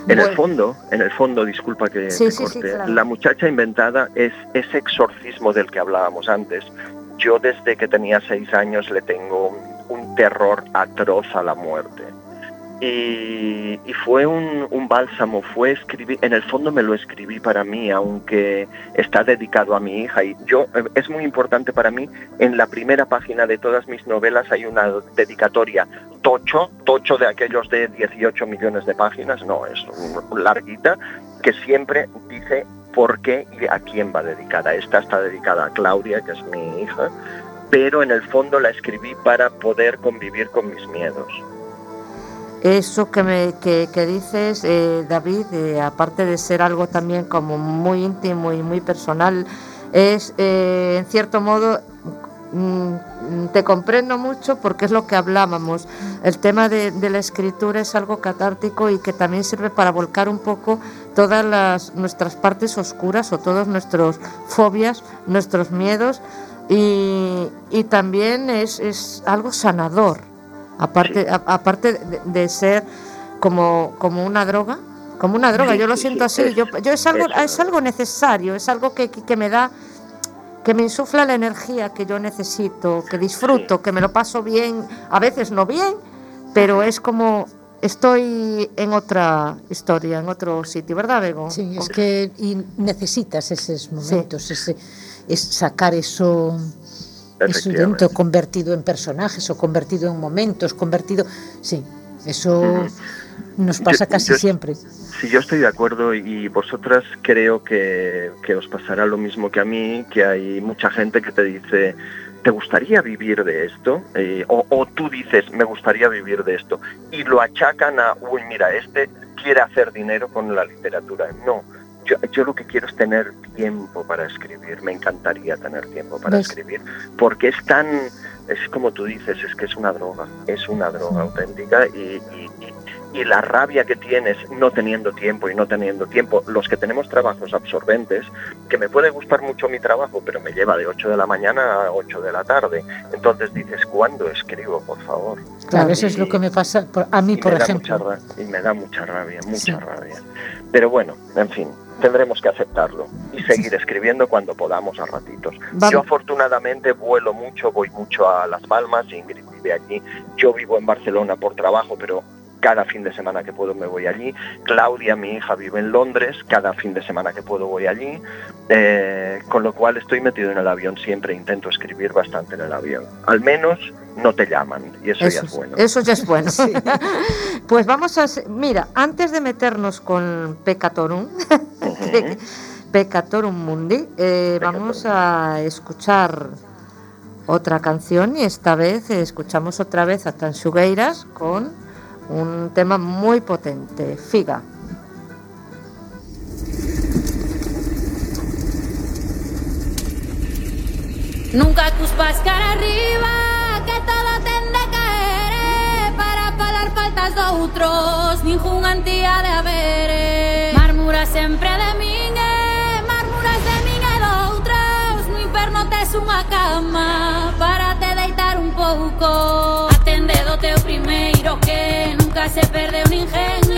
En el Bueno. fondo, en el fondo, disculpa que Sí, te sí, sí, corte, claro. la muchacha inventada es ese exorcismo del que hablábamos antes. Yo desde que tenía seis años le tengo un terror atroz a la muerte. Y, fue un, un bálsamo, fue escribir, en el fondo me lo escribí para mí, aunque está dedicado a mi hija. Y yo, eh, es muy importante para mí, en la primera página de todas mis novelas hay una dedicatoria tocho, tocho de aquellos de 18 millones de páginas, no, es larguita, que siempre dice por qué y a quién va dedicada. Esta está dedicada a Claudia, que es mi hija, pero en el fondo la escribí para poder convivir con mis miedos. Eso que, me, que, que dices, eh, David, eh, aparte de ser algo también como muy íntimo y muy personal, es eh, en cierto modo, mm, te comprendo mucho porque es lo que hablábamos. El tema de, la escritura es algo catártico y que también sirve para volcar un poco todas las, nuestras partes oscuras o todas nuestras fobias, nuestros miedos y, y también es, es algo sanador. Aparte, a- aparte de, de ser como, como una droga, como una droga, Sí, yo lo siento sí, así, es- yo, yo es algo, es- es algo necesario, es algo que, que, que me da, que me insufla la energía que yo necesito, que disfruto, Sí. que me lo paso bien, a veces no bien, pero es como estoy en otra historia, en otro sitio, ¿verdad, Bego? Sí, es que y necesitas esos momentos, ese, es sacar eso, dentro, convertido en personajes o convertido en momentos, convertido... Sí, eso nos pasa Yo- casi yo- siempre. Sí, yo estoy de acuerdo y vosotras creo que, que os pasará lo mismo que a mí, que hay mucha gente que te dice, ¿te gustaría vivir de esto? Eh, o, o tú dices, me gustaría vivir de esto. Y lo achacan a, uy, mira, este quiere hacer dinero con la literatura. No, yo, yo lo que quiero es tener tiempo para escribir. Me encantaría tener tiempo para ¿Ves? escribir, porque es tan, es como tú dices, es que es una droga, es una droga auténtica y, y- y- y la rabia que tienes no teniendo tiempo y no teniendo tiempo, los que tenemos trabajos absorbentes, que me puede gustar mucho mi trabajo, pero me lleva de 8 de la mañana a 8 de la tarde. Entonces dices, ¿cuándo escribo, por favor? Claro, eso es lo que me pasa por- a mí, por ejemplo. mucha y me da mucha rabia, mucha Sí. rabia. Pero bueno, en fin, tendremos que aceptarlo y seguir escribiendo cuando podamos a ratitos. Yo afortunadamente vuelo mucho, voy mucho a Las Palmas, Ingrid vive allí. Yo vivo en Barcelona por trabajo, pero cada fin de semana que puedo me voy allí. Claudia, mi hija, vive en Londres, cada fin de semana que puedo voy allí. Eh, con lo cual estoy metido en el avión siempre, intento escribir bastante en el avión. Al menos no te llaman y eso, ya es bueno. eso ya es bueno. <laughs> <laughs> pues vamos a... Mira, antes de meternos con Pecatorum. <laughs> Pecatorum Mundi, eh, vamos a escuchar otra canción y esta vez escuchamos otra vez a Tansugueiras con un tema muy potente, Figa. Nunca cuspas cara arriba, que todo ten de caer eh, para pagar faltas de outros, ningún antía de haberes. Eh. Marmura sempre de min, eh, marmuras de min e doutros, no inferno tes unha cama para te deitar un pouco. Nunca se perdeu ninguén eh,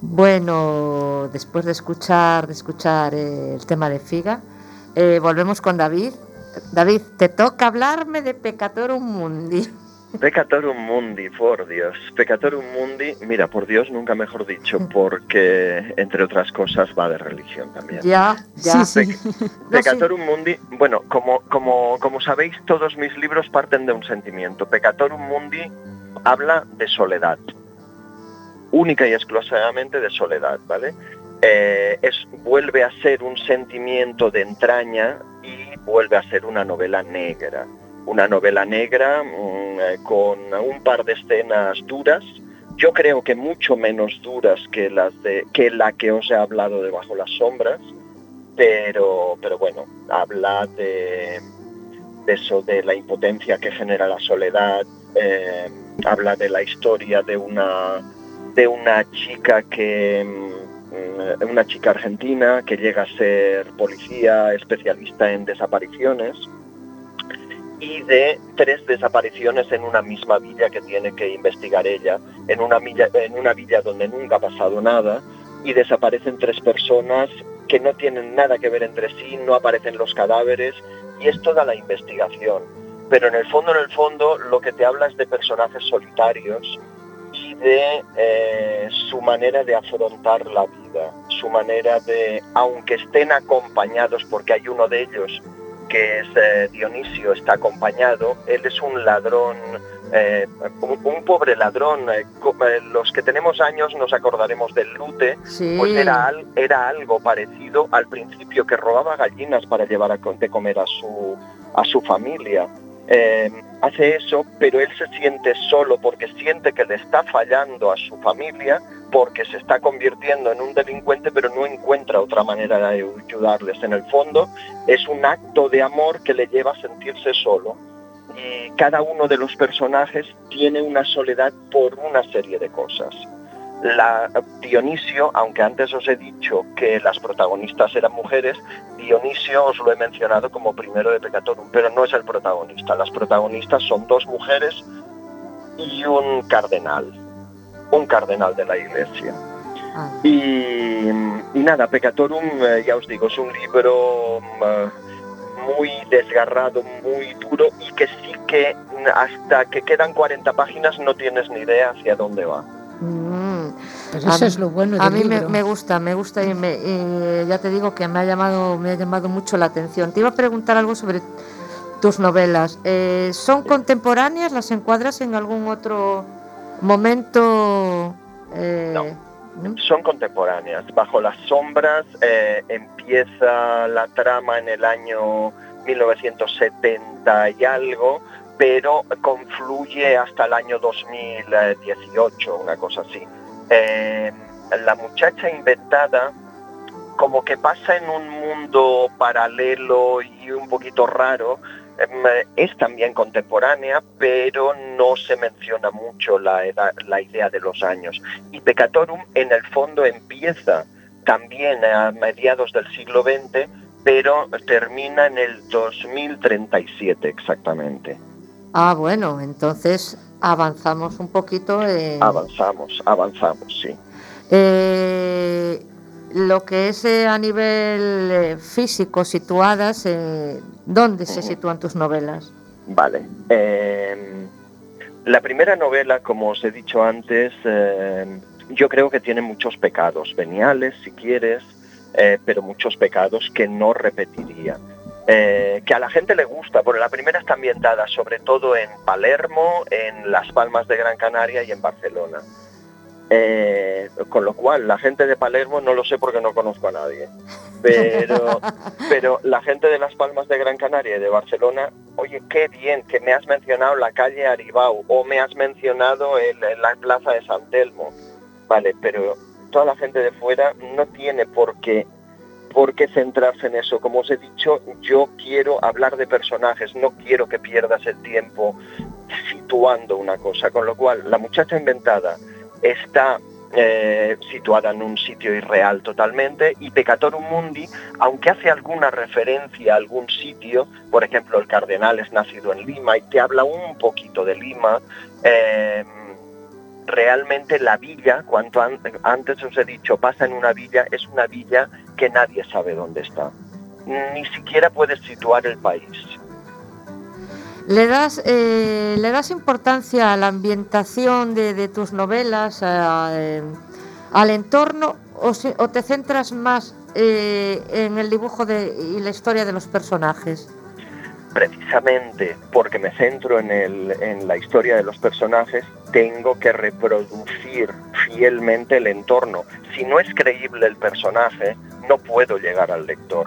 Bueno, después de escuchar, de escuchar eh, el tema de Figa, eh, volvemos con David. David, te toca hablarme de Pecatorum Mundi. <laughs> Pecatorum mundi, por Dios. Pecatorum mundi, mira, por Dios, nunca mejor dicho, porque entre otras cosas va de religión también. Ya, ya. <laughs> Sí, Pecatorum mundi, bueno, como, como, como sabéis, todos mis libros parten de un sentimiento. Pecatorum mundi habla de soledad, única y exclusivamente de soledad, ¿vale? Eh, es, vuelve a ser un sentimiento de entraña y vuelve a ser una novela negra. Una novela negra mm, eh, con un par de escenas duras, yo creo que mucho menos duras que las de que la que os he hablado de Bajo las sombras, pero, pero bueno, habla de, de eso, de la impotencia que genera la soledad, eh, habla de la historia de una, de una chica que, mm, una chica argentina que llega a ser policía especialista en desapariciones y de tres desapariciones en una misma villa que tiene que investigar ella, en una, villa, en una villa donde nunca ha pasado nada y desaparecen tres personas que no tienen nada que ver entre sí, no aparecen los cadáveres y es toda la investigación. Pero en el fondo, en el fondo, lo que te habla es de personajes solitarios de eh, su manera de afrontar la vida, su manera de, aunque estén acompañados, porque hay uno de ellos que es eh, Dionisio, está acompañado, él es un ladrón, eh, un, un pobre ladrón, los que tenemos años nos acordaremos del lute, Sí. pues era, era algo parecido al principio que robaba gallinas para llevar a de comer a su, a su familia. Eh, hace eso, pero él se siente solo porque siente que le está fallando a su familia, porque se está convirtiendo en un delincuente, pero no encuentra otra manera de ayudarles. En el fondo, es un acto de amor que le lleva a sentirse solo. Y cada uno de los personajes tiene una soledad por una serie de cosas. La Dionisio, aunque antes os he dicho que las protagonistas eran mujeres, Dionisio os lo he mencionado como primero de Pecatorum, pero no es el protagonista. Las protagonistas son dos mujeres y un cardenal, un cardenal de la iglesia. Ah, Y, y nada, Pecatorum, eh, ya os digo, es un libro eh, muy desgarrado, muy duro y que sí que hasta que quedan 40 páginas no tienes ni idea hacia dónde va. Mm. Pero A eso mí- es lo bueno A mí me, libro. me gusta, me gusta y, me- y ya te digo que me ha llamado, me ha llamado mucho la atención. Te iba a preguntar algo sobre tus novelas. Eh, ¿Son contemporáneas? ¿Las encuadras en algún otro momento? eh, No. ¿no? Son contemporáneas. Bajo las sombras eh, empieza la trama en el año 1970 y algo, pero confluye hasta el año 2018, una cosa así. Eh, la muchacha inventada como que pasa en un mundo paralelo y un poquito raro, em, es también contemporánea, pero no se menciona mucho la, edad- la idea de los años. Y Pecatorum en el fondo empieza también a mediados del siglo XX, pero termina en el 2037 exactamente. Ah, bueno, entonces avanzamos un poquito en Avanzamos, avanzamos, sí. Eh, lo que es eh, a nivel eh, físico situadas, eh, ¿dónde se sitúan tus novelas? Vale. eh, la primera novela, como os he dicho antes, eh, yo creo que tiene muchos pecados veniales, si quieres, eh, pero muchos pecados que no repetiría. Eh, que a la gente le gusta, porque la primera está ambientada sobre todo en Palermo, en Las Palmas de Gran Canaria y en Barcelona. Eh, con lo cual, la gente de Palermo no lo sé porque no conozco a nadie. Pero, <laughs> pero la gente de Las Palmas de Gran Canaria y de Barcelona, oye, qué bien que me has mencionado la calle Aribau o me has mencionado el- la plaza de San Telmo. Vale, pero toda la gente de fuera no tiene por qué, por qué centrarse en eso. Como os he dicho, yo quiero hablar de personajes, no quiero que pierdas el tiempo situando una cosa. Con lo cual, la muchacha inventada está eh, situada en un sitio irreal totalmente y Pecatorum Mundi, aunque hace alguna referencia a algún sitio, por ejemplo el cardenal es nacido en Lima y te habla un poquito de Lima, eh, realmente la villa, cuanto an- antes os he dicho, pasa en una villa, es una villa que nadie sabe dónde está. Ni siquiera puedes situar el país. ¿Le das, eh, ¿le das importancia a la ambientación de, de tus novelas, a, eh, al entorno, o te centras más eh, en el dibujo de, y la historia de los personajes? precisamente porque me centro en, el- en la historia de los personajes, tengo que reproducir fielmente el entorno. Si no es creíble el personaje, no puedo llegar al lector.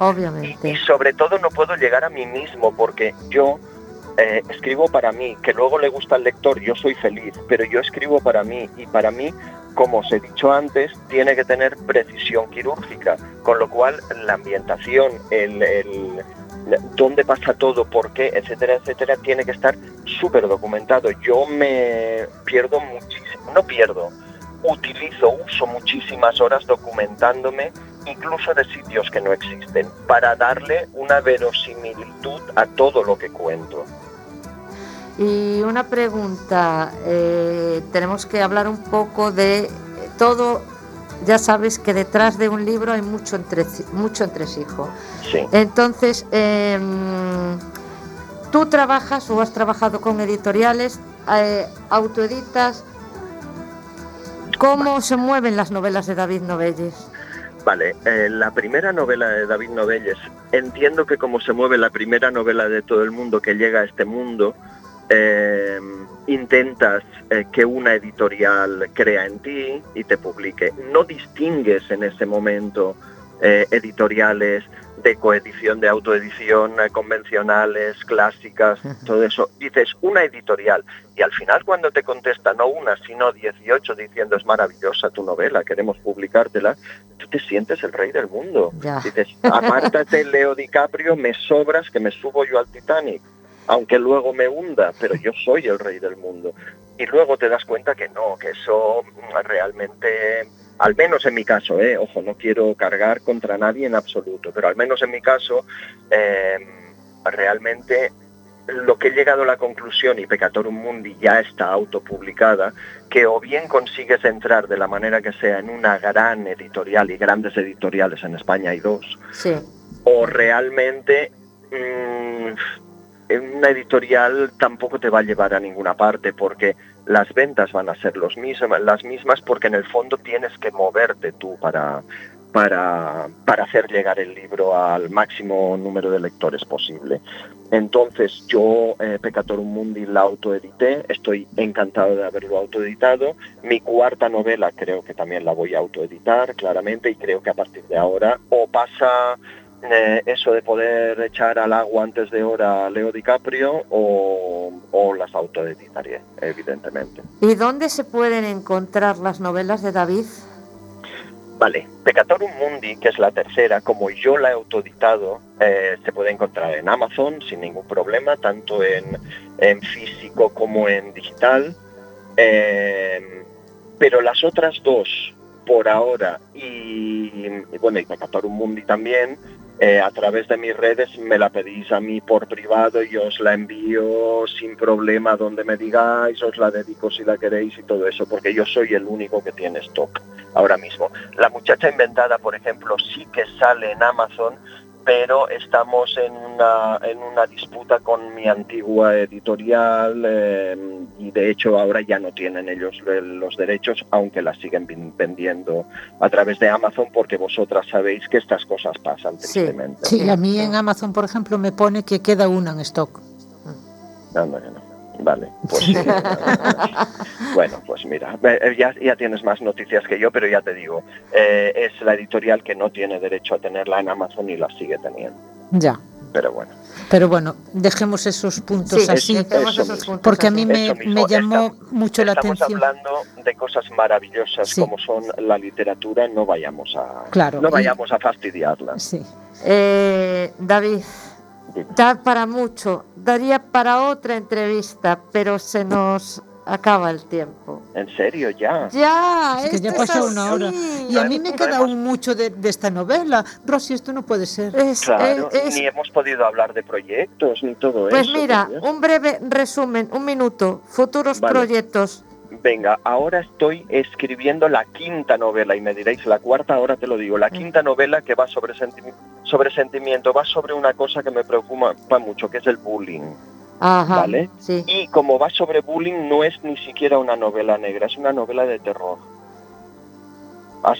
Y, y sobre todo no puedo llegar a mí mismo porque yo eh, escribo para mí, que luego le gusta al lector, yo soy feliz, pero yo escribo para mí y para mí, como os he dicho antes, tiene que tener precisión quirúrgica, con lo cual la ambientación, el, el- dónde pasa todo, por qué, etcétera, etcétera, tiene que estar súper documentado. Yo me pierdo muchísimo, no pierdo, utilizo, uso muchísimas horas documentándome incluso de sitios que no existen, para darle una verosimilitud a todo lo que cuento. Y una pregunta, eh, tenemos que hablar un poco de todo, ya sabes que detrás de un libro hay mucho, entre, mucho entresijo. Sí. Entonces, em, tú trabajas o has trabajado con editoriales, eh, autoeditas. ¿Cómo se mueven las novelas de David Novelles? Vale, eh, la primera novela de David Novelles, entiendo que como se mueve la primera novela de todo el mundo que llega a este mundo, eh, intentas eh, que una editorial crea en ti y te publique. No distingues en ese momento eh, editoriales de coedición, de autoedición, eh, convencionales, clásicas, todo eso. Dices una editorial y al final cuando te contesta no una, sino 18 diciendo es maravillosa tu novela, queremos publicártela, tú te sientes el rey del mundo. Ya. Dices, apártate <laughs> Leo DiCaprio, me sobras que me subo yo al Titanic, aunque luego me hunda, pero yo soy el rey del mundo. Y luego te das cuenta que no, que eso realmente al menos en mi caso, eh, ojo, no quiero cargar contra nadie en absoluto, pero al menos en mi caso, eh, realmente lo que he llegado a la conclusión, y Pecatorum Mundi ya está autopublicada, que o bien consigues entrar de la manera que sea en una gran editorial, y grandes editoriales en España hay dos, Sí. o realmente mm, en una editorial tampoco te va a llevar a ninguna parte porque las ventas van a ser los mismas, las mismas porque en el fondo tienes que moverte tú para, para, para hacer llegar el libro al máximo número de lectores posible. Entonces yo eh, Pecatorum Mundi la autoedité, estoy encantado de haberlo autoeditado. Mi cuarta novela creo que también la voy a autoeditar, claramente, y creo que a partir de ahora o pasa eh, eso de poder echar al agua antes de hora a Leo DiCaprio o, o las autoeditaré, evidentemente. ¿Y dónde se pueden encontrar las novelas de David? Vale, Pecatorum Mundi, que es la tercera, como yo la he autoeditado, eh, se puede encontrar en Amazon sin ningún problema, tanto en, en físico como en digital. Eh, pero las otras dos, por ahora, y, y bueno, y Pecatorum Mundi también, eh, a través de mis redes me la pedís a mí por privado y os la envío sin problema donde me digáis, os la dedico si la queréis y todo eso, porque yo soy el único que tiene stock ahora mismo. La muchacha inventada, por ejemplo, sí que sale en Amazon, pero estamos en una, en una disputa con mi antigua editorial eh, y de hecho ahora ya no tienen ellos eh, los derechos, aunque la siguen vendiendo a través de Amazon porque vosotras sabéis que estas cosas pasan Sí. tristemente. Sí, a mí en Amazon, por ejemplo, me pone que queda una en stock. Anda que no. Vale, pues sí. <laughs> bueno, pues mira, eh, ya, ya tienes más noticias que yo, pero ya te digo, eh, es la editorial que no tiene derecho a tenerla en Amazon y la sigue teniendo. Ya. Pero bueno, Pero bueno, dejemos esos puntos Sí, así, dejemos eso esos mismo. puntos porque a mí me, me llamó estamos- mucho la estamos atención. hablando de cosas maravillosas Sí. como son la literatura, no vayamos a Claro, no y- vayamos a fastidiarla. Sí. Eh, David, Dime. da para mucho, daría para otra entrevista, pero se nos acaba el tiempo. En serio, ya. Ya, Es que ya esto pasó una hora. Y a mí me No queda hemos- aún mucho de, de esta novela. Rosy, esto no puede ser. Es- Claro, es- es- ni hemos podido hablar de proyectos ni todo pues eso. mira, por Dios. un breve resumen, un minuto, futuros Vale. proyectos. Venga, ahora estoy escribiendo la quinta novela y me diréis la cuarta, ahora te lo digo, la quinta novela que va sobre, sobre sentimiento, va sobre una cosa que me preocupa mucho, que es el bullying. Ajá, Vale. sí. Y como va sobre bullying, no es ni siquiera una novela negra, es una novela de terror.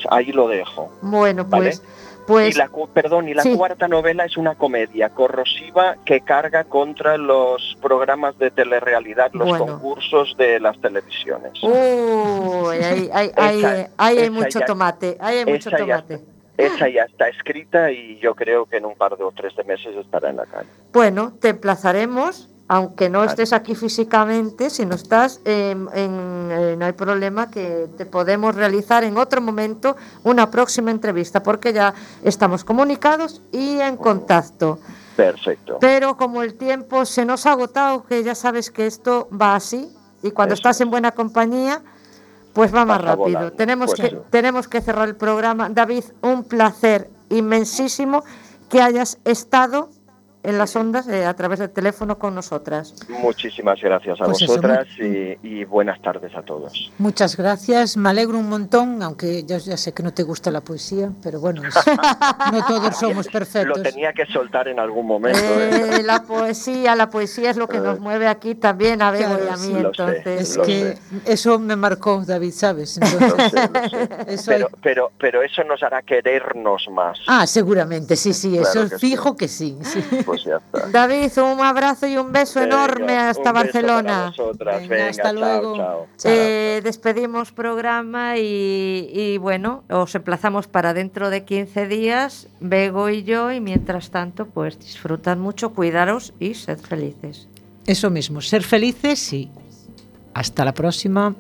Ahí lo dejo. Bueno, Vale. pues, pues y la, perdón, y la sí. cuarta novela es una comedia corrosiva que carga contra los programas de telerrealidad, los Bueno. concursos de las televisiones. Uy, ahí, <laughs> Esa- ahí hay esa mucho ya- tomate, ahí hay mucho ya tomate. Esa ya está escrita y yo creo que en un par de o tres de meses estará en la calle. Bueno, te emplazaremos, aunque no Vale. estés aquí físicamente, si no estás, eh, en- eh, no hay problema que te podemos realizar en otro momento una próxima entrevista, porque ya estamos comunicados y en contacto. Perfecto. Pero como el tiempo se nos ha agotado, que ya sabes que esto va así, y cuando Eso estás en buena compañía, pues va más rápido. Tenemos, pues que, tenemos que cerrar el programa. David, un placer inmensísimo que hayas estado en las ondas eh, a través del teléfono con nosotras. Muchísimas gracias a Pues eso, vosotras y, y buenas tardes a todos. Muchas gracias, me alegro un montón, aunque ya, ya sé que no te gusta la poesía, pero bueno, es- no todos somos <laughs> Lo perfectos. tenía que soltar en algún momento. ¿eh? Eh, la poesía, la poesía es lo que nos mueve aquí también a Bego y a Claro, mí, sí. Lo sé. entonces. Es lo que sé. eso me marcó, David, ¿sabes? Lo Entonces, sé, lo <laughs> sé. eso hay- Pero, pero, pero eso nos hará querernos más. Ah, seguramente, sí, sí, eso Claro que fijo que sí. sí. Pues ya está. David, un abrazo y un beso Venga, enorme hasta un beso Barcelona. Venga, Venga, hasta chao, luego. chao. Chao. Eh, despedimos programa y, y bueno, os emplazamos para dentro de 15 días, Bego y yo, y mientras tanto, pues disfrutad mucho, cuidaros y sed felices. Eso mismo, ser felices y hasta la próxima.